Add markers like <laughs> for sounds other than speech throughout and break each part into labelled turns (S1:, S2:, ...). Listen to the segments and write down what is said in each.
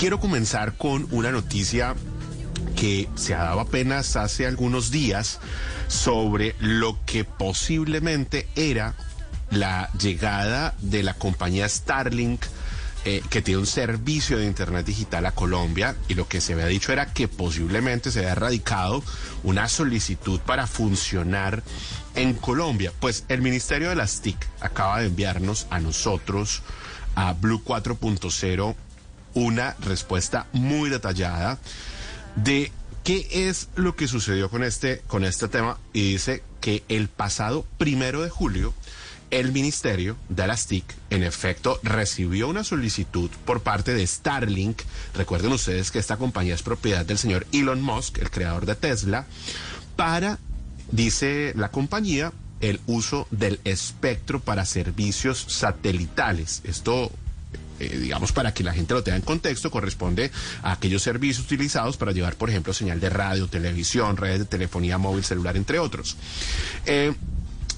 S1: Quiero comenzar con una noticia que se ha dado apenas hace algunos días sobre lo que posiblemente era la llegada de la compañía Starlink eh, que tiene un servicio de Internet digital a Colombia y lo que se había dicho era que posiblemente se había erradicado una solicitud para funcionar en Colombia. Pues el Ministerio de las TIC acaba de enviarnos a nosotros, a Blue 4.0, una respuesta muy detallada de qué es lo que sucedió con este, con este tema y dice que el pasado primero de julio el ministerio de las TIC, en efecto, recibió una solicitud por parte de Starlink. Recuerden ustedes que esta compañía es propiedad del señor Elon Musk, el creador de Tesla, para, dice la compañía, el uso del espectro para servicios satelitales. Esto eh, digamos, para que la gente lo tenga en contexto, corresponde a aquellos servicios utilizados para llevar, por ejemplo, señal de radio, televisión, redes de telefonía móvil, celular, entre otros. Eh,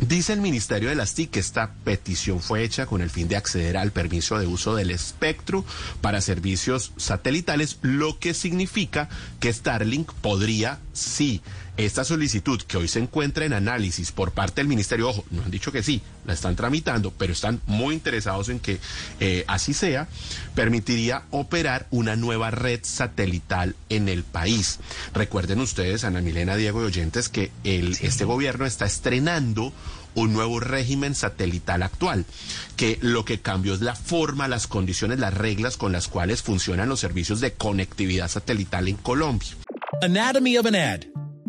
S1: Dice el Ministerio de las TIC que esta petición fue hecha con el fin de acceder al permiso de uso del espectro para servicios satelitales, lo que significa que Starlink podría, sí, esta solicitud que hoy se encuentra en análisis por parte del Ministerio, ojo, no han dicho que sí, la están tramitando, pero están muy interesados en que eh, así sea, permitiría operar una nueva red satelital en el país. Recuerden ustedes, Ana Milena, Diego y oyentes, que el, este gobierno está estrenando un nuevo régimen satelital actual, que lo que cambió es la forma, las condiciones, las reglas con las cuales funcionan los servicios de conectividad satelital en Colombia.
S2: Anatomy of an ad.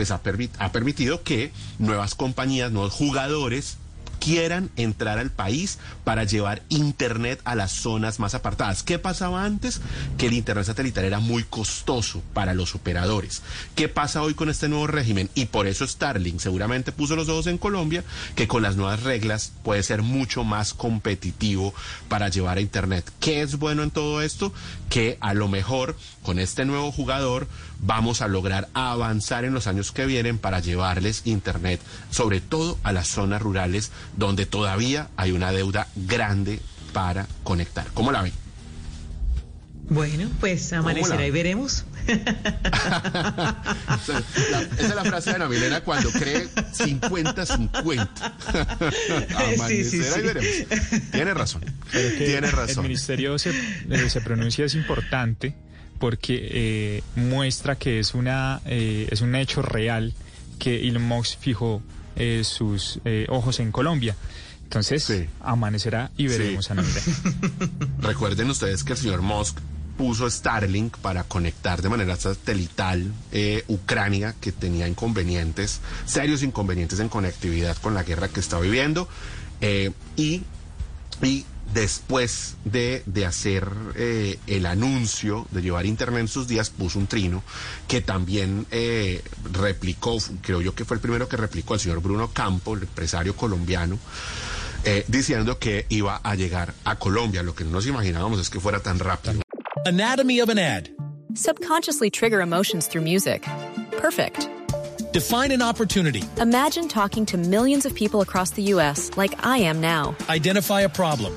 S1: pues ha, ha permitido que nuevas compañías, nuevos jugadores quieran entrar al país para llevar Internet a las zonas más apartadas. ¿Qué pasaba antes? Que el Internet satelital era muy costoso para los operadores. ¿Qué pasa hoy con este nuevo régimen? Y por eso Starlink seguramente puso los ojos en Colombia, que con las nuevas reglas puede ser mucho más competitivo para llevar a Internet. ¿Qué es bueno en todo esto? Que a lo mejor con este nuevo jugador vamos a lograr avanzar en los años que vienen para llevarles Internet, sobre todo a las zonas rurales donde todavía hay una deuda grande para conectar. ¿Cómo la ven?
S3: Bueno, pues amanecerá y veremos. <laughs>
S1: esa, es la frase de Ana Milena cuando cree 50-50. <laughs>
S3: sí, sí, sí.
S1: y veremos. Tiene razón. Tiene razón.
S4: El ministerio se, eh, se pronuncia, es importante porque eh, muestra que es, una, eh, es un hecho real que Elon Musk fijó eh, sus eh, ojos en Colombia. Entonces,
S1: Sí.
S4: amanecerá y veremos
S1: Sí.
S4: a Navidad. <laughs>
S1: Recuerden ustedes que el señor Musk puso Starlink para conectar de manera satelital eh, Ucrania, que tenía inconvenientes, serios inconvenientes en conectividad con la guerra que está viviendo. eh, y, y después de, de hacer eh, el anuncio de llevar Internet en sus días, puso un trino que también eh, replicó, creo yo que fue el primero que replicó el señor Bruno Campo, el empresario colombiano, eh, diciendo que iba a llegar a Colombia. Lo que no nos imaginábamos es que fuera tan rápido.
S2: Anatomy of an ad.
S5: Subconsciously trigger emotions through music. Perfect.
S2: Define an opportunity.
S5: Imagine talking to millions of people across the U.S. like I am now.
S2: Identify a problem.